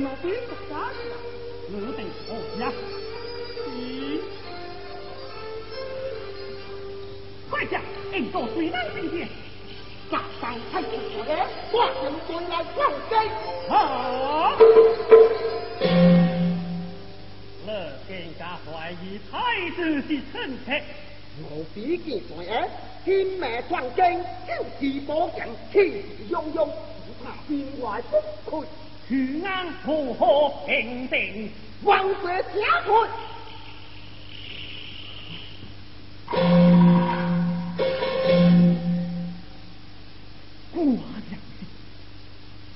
那边是啥子？我等我呀！咦，快讲，引到水南进去，加上太子府的挂人归来放监。好，乐见家怀疑太子是臣妾，我比见在耳，天命创经，朝气保强，气势汹汹，只怕变坏不亏。去安如何平定？王爵加退。寡人，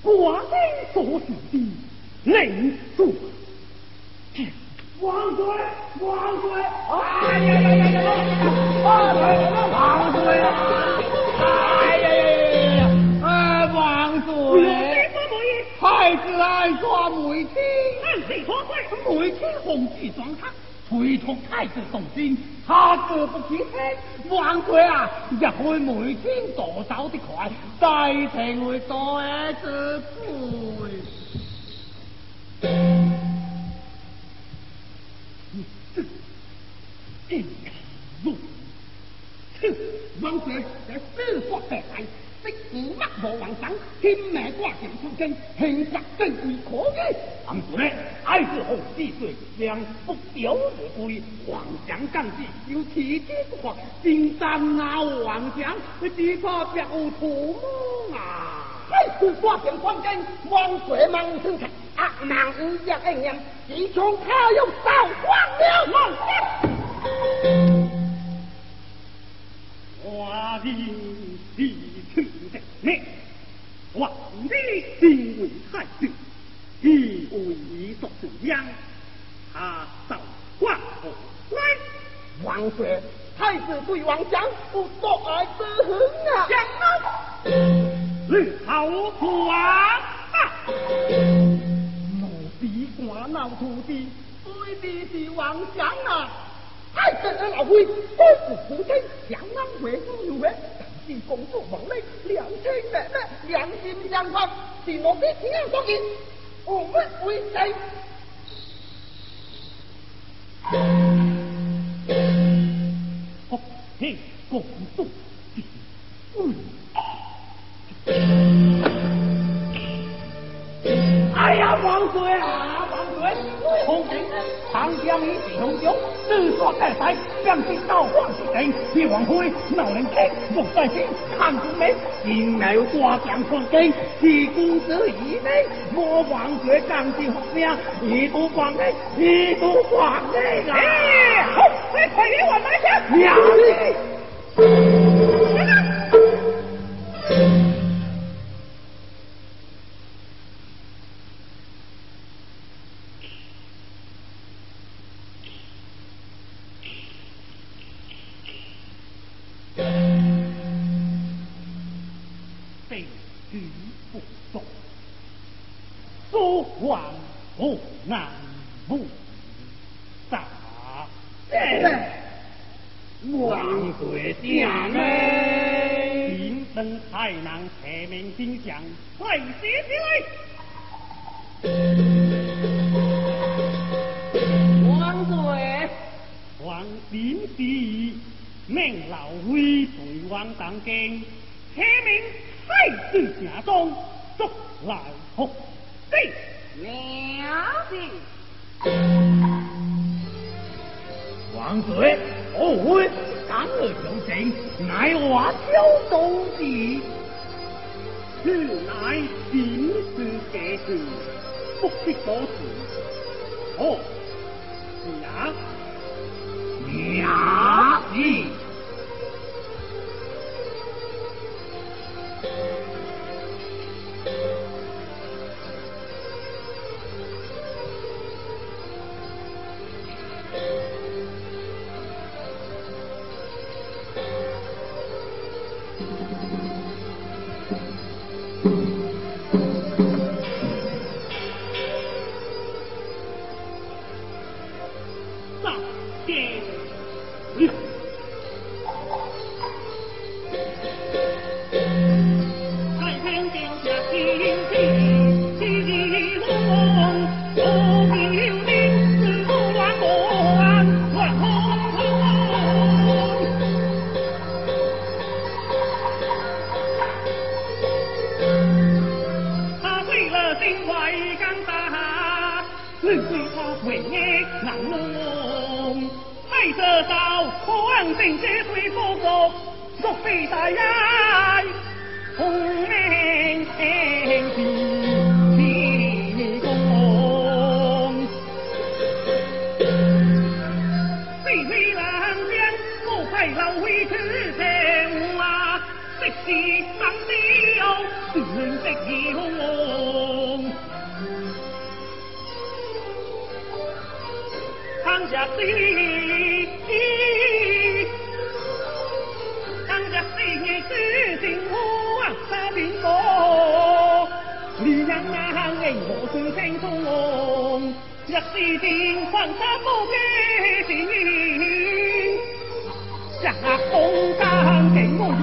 寡人所行的令主。梅青红旗装他，催促太子动心，他自不起身。王爵啊，一会每天多走的快，再成为太子贵。天如此，王爵在司法得来，即无乜无王生，天命挂上出京，庆杀真义可以。王爵，爱是红之水，将不表而归。皇将将士有奇之不法，心战啊王将，只怕别无图谋啊！爱是挂上出京，王爵忙生产，阿忙无日应验，只从他用扫光了。我的命，皇帝身为太子，以为所主央，他受皇后来。王爵，太子对王将不多爱之恨啊！将啊，绿草图啊！奴婢寡闹土地，对的是王将啊！太子儿老贵，官府福清，祥安为公有缘，但是公主王妹两清妹妹，良心相抗，是我的亲人所见，我们为谁？福清公主，哎呀，王岁啊，王岁，红军长江以西雄酒，自作太塞，将军到黄之城，别王辉闹人听，不在心，看不美，今有挂将双根，是公子以内，莫王岁将军福命，一度光内，一度光内啊！好，快给我拿下！娘的！不难不打，王贵将嘞，平生才能铁面金相，快写起来。王贵，王兵士命老威随王当京，铁面太子家中，捉来服对。了的，王子，哦，刚而求情，乃我挑东西，此乃今世结局，不必多事。哦，娘，娘的。不快老为之生啊！直是当朝断的英当家的，当家的女子心花杀边个？你让俺为我心心痛，一时情放下不给心，下红当给我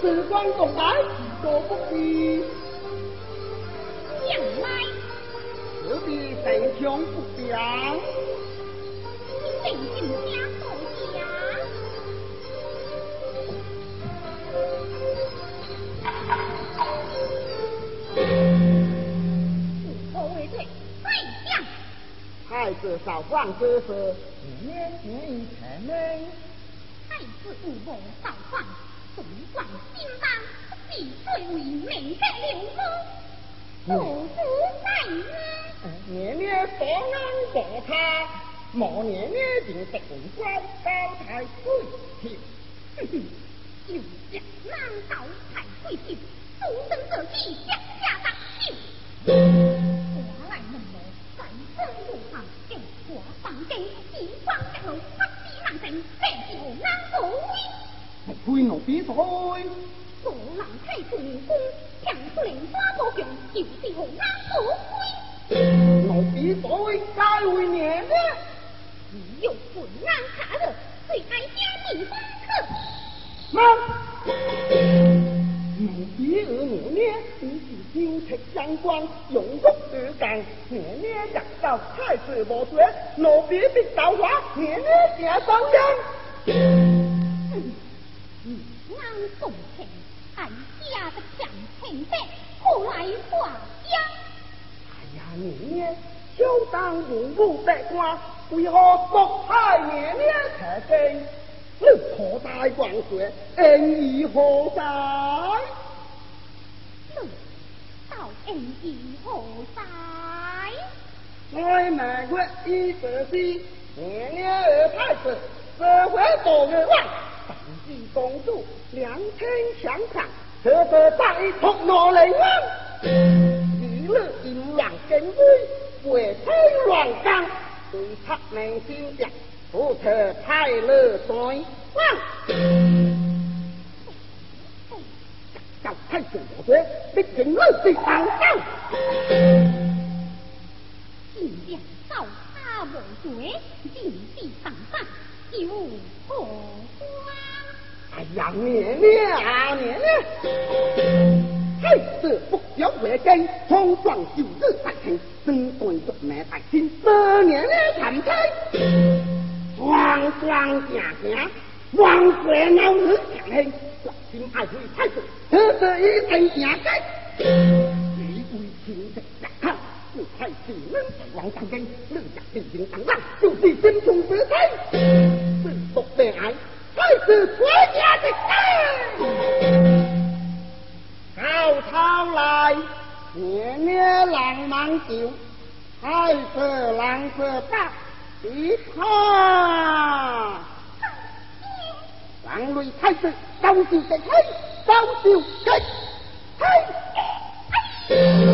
时光公来，自作不必。将来，此必胜强不强？胜强不强？不可畏罪，再将。太子少放之时，你也愿意。太子不谋少放。纵贯心当，必须为明的流氓，何足在吗？年年所安所他，莫年年就得为官高太贵妾。哼哼，有将难道太贵妾，终身这一将奴比所谓，我郎太子宫，强出莲花宝强，就是何难所为？奴比所谓该为年年。只有混安卡日，最爱家地方客。妈。如比而年年，你是金赤相关，用足而干，年年入到太岁无绝，奴比必桃花，年年成双人。安奉承，俺家的强平辈，何来话讲？哎呀，年年小当文武百官，为何国泰年年才根？你何大万岁，恩义何在？你到恩义何在？我满月一百岁，年年二太子，社会多月旺，三季公主，两天相看，这这再托我来安。娱乐阴阳更危，为天乱刚，对他们心讲。不测太乐在望，叫太子无罪，必定乐地当上。今将造他无罪，定地当上，有何？呀，娘娘啊，娘娘！太子不交回根，冲撞九日大庆，身官足难大清，多年的残差。双双行行，王岁老子强兴，决心爱回太子，这是一定正解。以为情敌难抗，故太子能在王上根，能在进行当当，就是心中之罪。自作悲哀，太子国酒，太子浪子大。一他，王雷太子，高手在黑，高手在黑。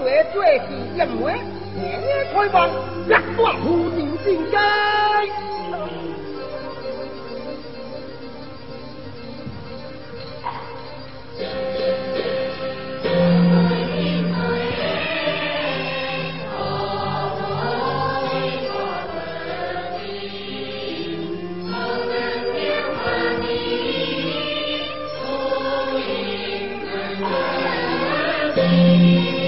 做最是一门，夜夜开房，一段胡言乱语。thank you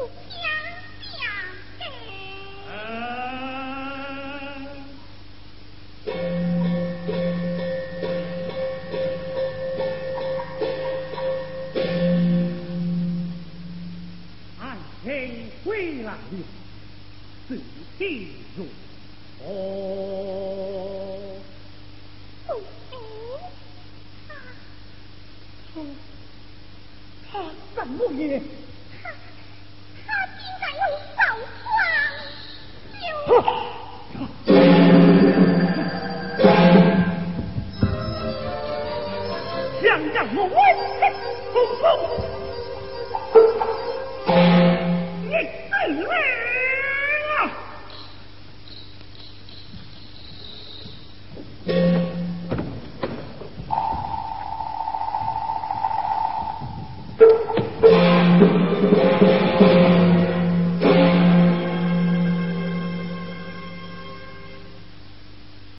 Oh, yeah. Huh.